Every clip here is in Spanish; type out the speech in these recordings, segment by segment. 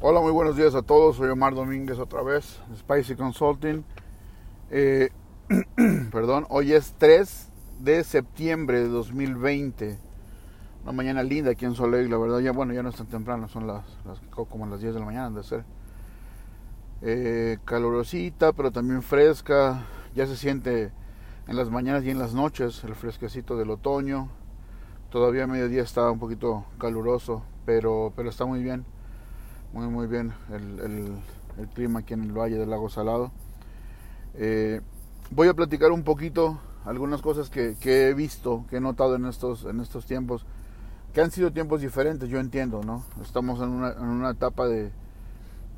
Hola, muy buenos días a todos. Soy Omar Domínguez otra vez, Spicy Consulting. Eh, perdón, hoy es 3 de septiembre de 2020. Una mañana linda aquí en Soleil, la verdad. Ya bueno, ya no es tan temprano, son las, como las 10 de la mañana de ser. Eh, calurosita, pero también fresca. Ya se siente en las mañanas y en las noches el fresquecito del otoño. Todavía a mediodía está un poquito caluroso, pero, pero está muy bien. Muy, muy bien el, el, clima aquí en el Valle del Lago Salado. Eh, voy a platicar un poquito algunas cosas que, que, he visto, que he notado en estos, en estos tiempos, que han sido tiempos diferentes, yo entiendo, ¿no? Estamos en una, en una etapa de,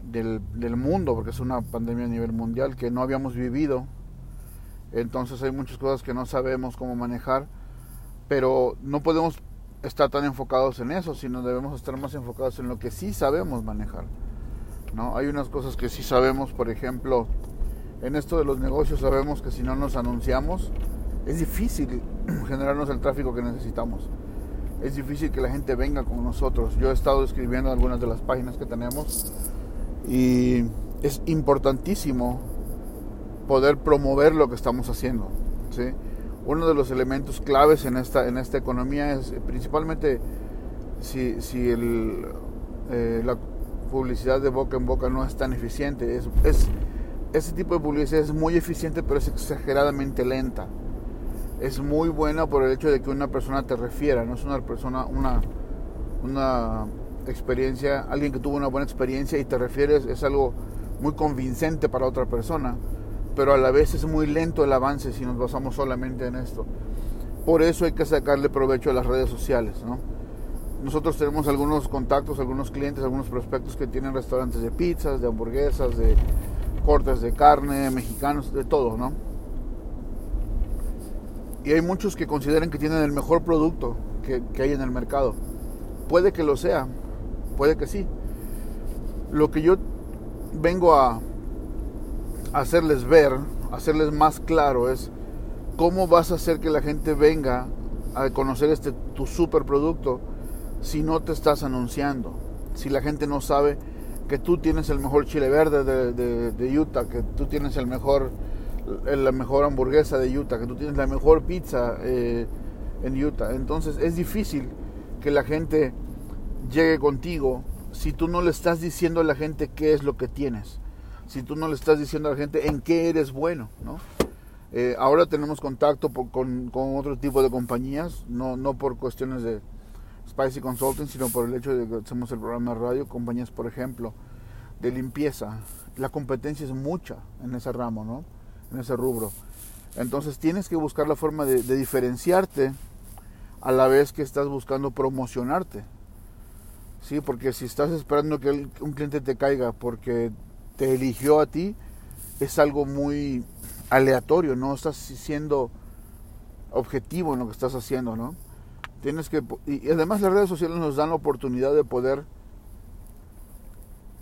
del, del, mundo, porque es una pandemia a nivel mundial que no habíamos vivido. Entonces hay muchas cosas que no sabemos cómo manejar, pero no podemos estar tan enfocados en eso, sino debemos estar más enfocados en lo que sí sabemos manejar. ¿no? Hay unas cosas que sí sabemos, por ejemplo, en esto de los negocios sabemos que si no nos anunciamos, es difícil generarnos el tráfico que necesitamos. Es difícil que la gente venga con nosotros. Yo he estado escribiendo algunas de las páginas que tenemos y es importantísimo poder promover lo que estamos haciendo. ¿sí? Uno de los elementos claves en esta, en esta economía es principalmente si, si el, eh, la publicidad de boca en boca no es tan eficiente. Es, es, ese tipo de publicidad es muy eficiente, pero es exageradamente lenta. Es muy buena por el hecho de que una persona te refiera, no es una persona, una, una experiencia, alguien que tuvo una buena experiencia y te refieres, es algo muy convincente para otra persona, pero a la vez es muy lento el avance si nos basamos solamente en esto. Por eso hay que sacarle provecho a las redes sociales, ¿no? Nosotros tenemos algunos contactos, algunos clientes, algunos prospectos que tienen restaurantes de pizzas, de hamburguesas, de cortes de carne, mexicanos, de todo, ¿no? Y hay muchos que consideran que tienen el mejor producto que, que hay en el mercado. Puede que lo sea, puede que sí. Lo que yo vengo a hacerles ver, hacerles más claro es cómo vas a hacer que la gente venga a conocer este tu super producto si no te estás anunciando, si la gente no sabe que tú tienes el mejor chile verde de, de, Utah, que tú tienes el mejor la mejor hamburguesa de Utah, que tú tienes la mejor pizza eh, en Utah. Entonces es difícil que la gente llegue contigo si tú no le estás diciendo a la gente qué es lo que tienes, si tú no le estás diciendo a la gente en qué eres bueno, ¿no? Eh, ahora tenemos contacto con, con, otro tipo de compañías, no, no por cuestiones de Spicy Consulting, sino por el hecho de que hacemos el programa de radio, compañías, por ejemplo, de limpieza. La competencia es mucha en ese ramo, ¿no? En ese rubro. Entonces tienes que buscar la forma de, diferenciarte a la vez que estás buscando promocionarte. Sí, porque si estás esperando que un cliente te caiga porque te eligió a ti, es algo muy aleatorio, no estás siendo objetivo en lo que estás haciendo, ¿no? Tienes que y además las redes sociales nos dan la oportunidad de poder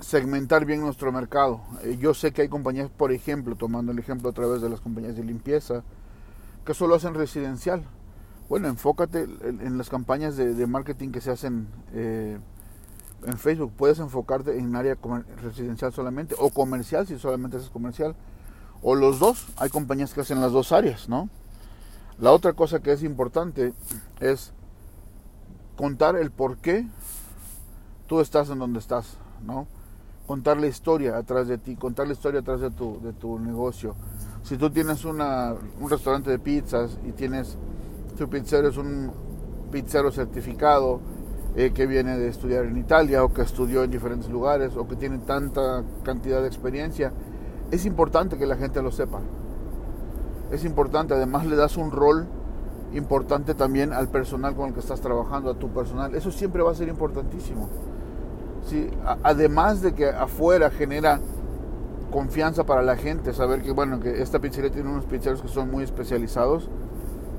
segmentar bien nuestro mercado. Eh, yo sé que hay compañías, por ejemplo, tomando el ejemplo a través de las compañías de limpieza, que solo hacen residencial. Bueno, enfócate en, las campañas de, marketing que se hacen eh, en Facebook puedes enfocarte en área residencial solamente o comercial si solamente es comercial o los dos. Hay compañías que hacen las dos áreas, ¿no? La otra cosa que es importante es contar el por qué tú estás en donde estás, ¿no? Contar la historia atrás de ti, contar la historia atrás de tu, de tu negocio. Si tú tienes una, un restaurante de pizzas y tienes, tu pizzero es un pizzero certificado, eh, que viene de estudiar en Italia o que estudió en diferentes lugares o que tiene tanta cantidad de experiencia, es importante que la gente lo sepa. Es importante, además le das un rol importante también al personal con el que estás trabajando, a tu personal. Eso siempre va a ser importantísimo. Sí, además de que afuera genera confianza para la gente, saber que bueno, que esta pizzería tiene unos pizzeros que son muy especializados,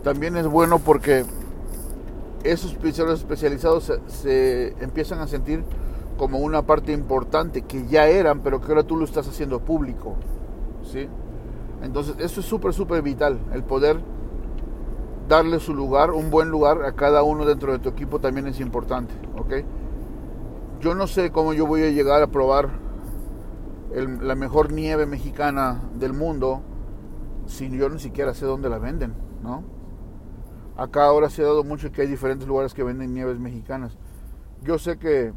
también es bueno porque esos pizzeros especializados se, empiezan a sentir como una parte importante que ya eran, pero que ahora tú lo estás haciendo público. ¿sí? Entonces, eso es súper, súper vital, el poder darle su lugar, un buen lugar a cada uno dentro de tu equipo también es importante. ¿ok? yo no sé cómo yo voy a llegar a probar la mejor nieve mexicana del mundo si yo ni siquiera sé dónde la venden, ¿no? Acá ahora se ha dado mucho que hay diferentes lugares que venden nieves mexicanas. Yo sé que,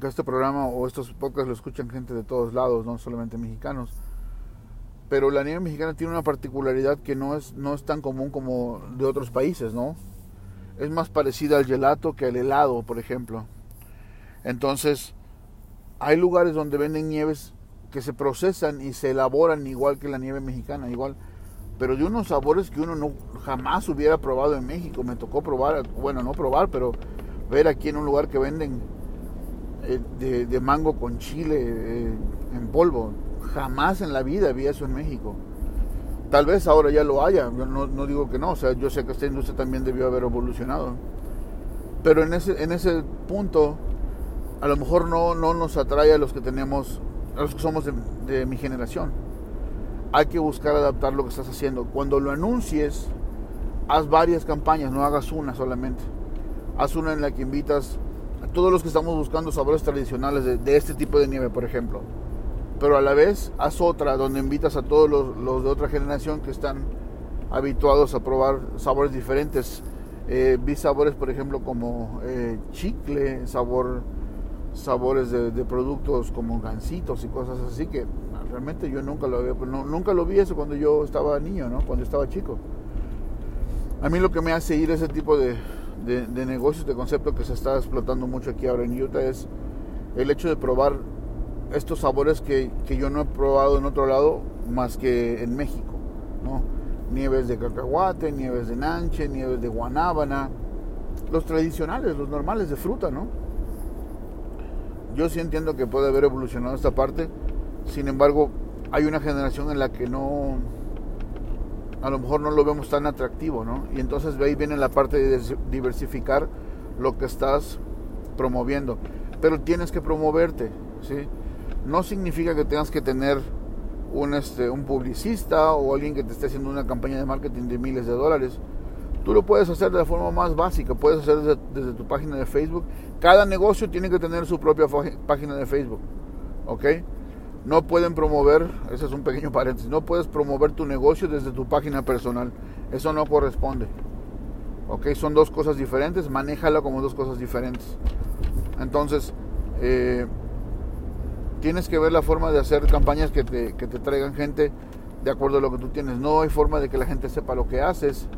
que este programa o estos podcasts lo escuchan gente de todos lados, no solamente mexicanos. Pero la nieve mexicana tiene una particularidad que no es, no es tan común como de otros países, ¿no? Es más parecida al gelato que al helado, por ejemplo. Entonces, hay lugares donde venden nieves que se procesan y se elaboran igual que la nieve mexicana, igual, pero de unos sabores que uno no jamás hubiera probado en México. Me tocó probar, bueno, no probar, pero ver aquí en un lugar que venden eh, de, mango con chile eh, en polvo. Jamás en la vida había eso en México. Tal vez ahora ya lo haya, no, no digo que no, o sea, yo sé que esta industria también debió haber evolucionado. Pero en ese, en ese punto a lo mejor no, no nos atrae a los que tenemos, a los que somos de, mi generación. Hay que buscar adaptar lo que estás haciendo. Cuando lo anuncies, haz varias campañas, no hagas una solamente. Haz una en la que invitas a todos los que estamos buscando sabores tradicionales de, este tipo de nieve, por ejemplo. Pero a la vez, haz otra donde invitas a todos los, de otra generación que están habituados a probar sabores diferentes. Eh, vi sabores, por ejemplo, como eh, chicle, sabor sabores de, productos como gancitos y cosas así que realmente yo nunca lo había, nunca lo vi eso cuando yo estaba niño, ¿no? Cuando estaba chico. A mí lo que me hace ir ese tipo de, de, negocios, de concepto que se está explotando mucho aquí ahora en Utah es el hecho de probar estos sabores que, que, yo no he probado en otro lado más que en México, ¿no? Nieves de cacahuate, nieves de nanche, nieves de guanábana, los tradicionales, los normales de fruta, ¿no? yo sí entiendo que puede haber evolucionado esta parte, sin embargo, hay una generación en la que no, a lo mejor no lo vemos tan atractivo, ¿no? Y entonces ahí viene la parte de diversificar lo que estás promoviendo, pero tienes que promoverte, ¿sí? No significa que tengas que tener un, este, un publicista o alguien que te esté haciendo una campaña de marketing de miles de dólares Tú lo puedes hacer de la forma más básica, puedes hacer desde, tu página de Facebook. Cada negocio tiene que tener su propia página de Facebook, ¿ok? No pueden promover, ese es un pequeño paréntesis, no puedes promover tu negocio desde tu página personal. Eso no corresponde. ¿Ok? Son dos cosas diferentes, manéjala como dos cosas diferentes. Entonces, eh, tienes que ver la forma de hacer campañas que te, que te traigan gente de acuerdo a lo que tú tienes. No hay forma de que la gente sepa lo que haces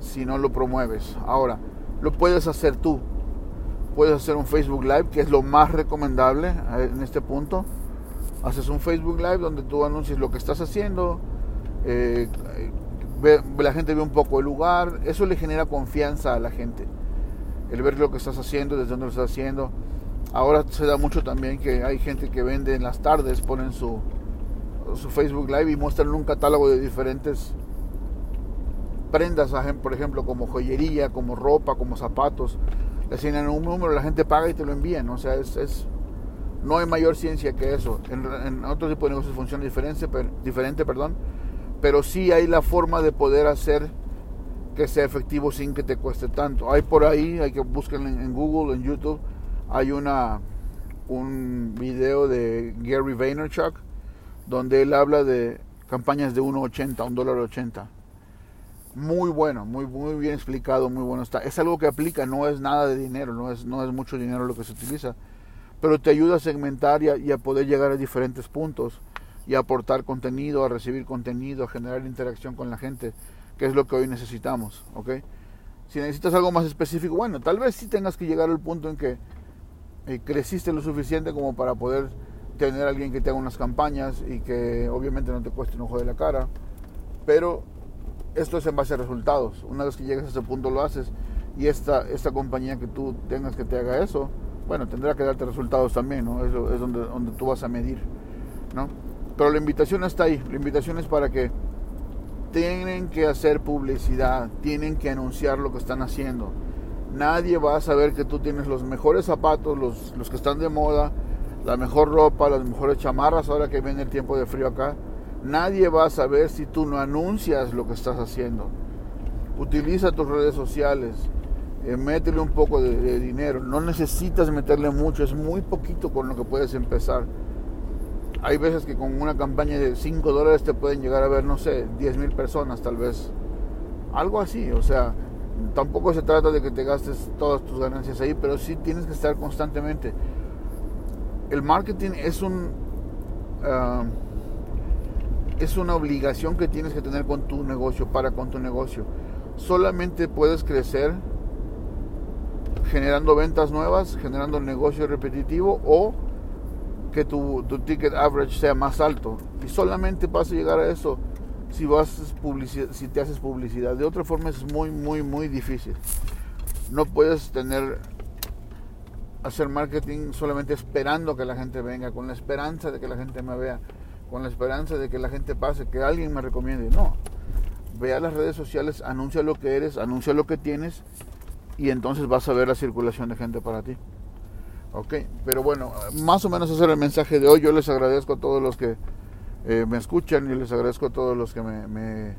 si no lo promueves. Ahora, lo puedes hacer tú. Puedes hacer un Facebook Live, que es lo más recomendable eh, en este punto. Haces un Facebook Live donde tú anuncias lo que estás haciendo, eh, la gente ve un poco el lugar, eso le genera confianza a la gente. El ver lo que estás haciendo, desde dónde lo estás haciendo. Ahora se da mucho también que hay gente que vende en las tardes, ponen su, su Facebook Live y muestran un catálogo de diferentes prendas, por ejemplo, como joyería, como ropa, como zapatos, le asignan un número, la gente paga y te lo envían. O sea, es, no hay mayor ciencia que eso. En, en otro tipo de negocios funciona diferente, pero, diferente, perdón, pero sí hay la forma de poder hacer que sea efectivo sin que te cueste tanto. Hay por ahí, hay que buscarlo en, Google, en YouTube, hay una un video de Gary Vaynerchuk donde él habla de campañas de 1.80, un dólar 80 muy bueno, muy, muy bien explicado, muy bueno está. Es algo que aplica, no es nada de dinero, no es, no es mucho dinero lo que se utiliza, pero te ayuda a segmentar y a, poder llegar a diferentes puntos y a aportar contenido, a recibir contenido, a generar interacción con la gente, que es lo que hoy necesitamos, ¿ok? Si necesitas algo más específico, bueno, tal vez sí tengas que llegar al punto en que eh, creciste lo suficiente como para poder tener a alguien que te haga unas campañas y que obviamente no te cueste un ojo de la cara, pero esto es en base a resultados. Una vez que llegas a ese punto lo haces y esta, esta compañía que tú tengas que te haga eso, bueno, tendrá que darte resultados también, ¿no? Eso es donde, donde tú vas a medir, ¿no? Pero la invitación está ahí, la invitación es para que tienen que hacer publicidad, tienen que anunciar lo que están haciendo. Nadie va a saber que tú tienes los mejores zapatos, los, los que están de moda, la mejor ropa, las mejores chamarras ahora que viene el tiempo de frío acá Nadie va a saber si tú no anuncias lo que estás haciendo. Utiliza tus redes sociales. Eh, métele un poco de, dinero. No necesitas meterle mucho, es muy poquito con lo que puedes empezar. Hay veces que con una campaña de 5 dólares te pueden llegar a ver, no sé, 10 mil personas tal vez. Algo así, o sea, tampoco se trata de que te gastes todas tus ganancias ahí, pero sí tienes que estar constantemente. El marketing es un... Ah, es una obligación que tienes que tener con tu negocio, para con tu negocio. Solamente puedes crecer generando ventas nuevas, generando negocio repetitivo o que tu, ticket average sea más alto. Y solamente vas a llegar a eso si, vas si te haces publicidad. De otra forma es muy, muy, muy difícil. No puedes tener hacer marketing solamente esperando que la gente venga, con la esperanza de que la gente me vea, con la esperanza de que la gente pase, que alguien me recomiende. No. Ve a las redes sociales, anuncia lo que eres, anuncia lo que tienes y entonces vas a ver la circulación de gente para ti. Ok, pero bueno, más o menos ese era el mensaje de hoy. Yo les agradezco a todos los que eh, me escuchan y les agradezco a todos los que me,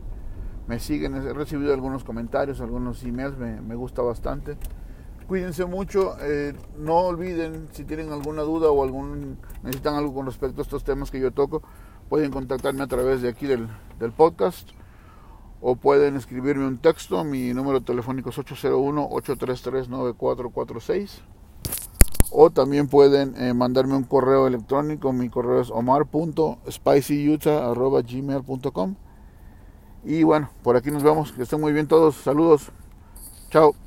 me, siguen. He recibido algunos comentarios, algunos emails, me, gusta bastante. Cuídense mucho, eh, no olviden si tienen alguna duda o algún necesitan algo con respecto a estos temas que yo toco, pueden contactarme a través de aquí del, del podcast o pueden escribirme un texto. Mi número telefónico es 801-833-9446. O también pueden eh, mandarme un correo electrónico. Mi correo es omar.spicyutah.gmail.com Y bueno, por aquí nos vemos. Que estén muy bien todos. Saludos. Chao.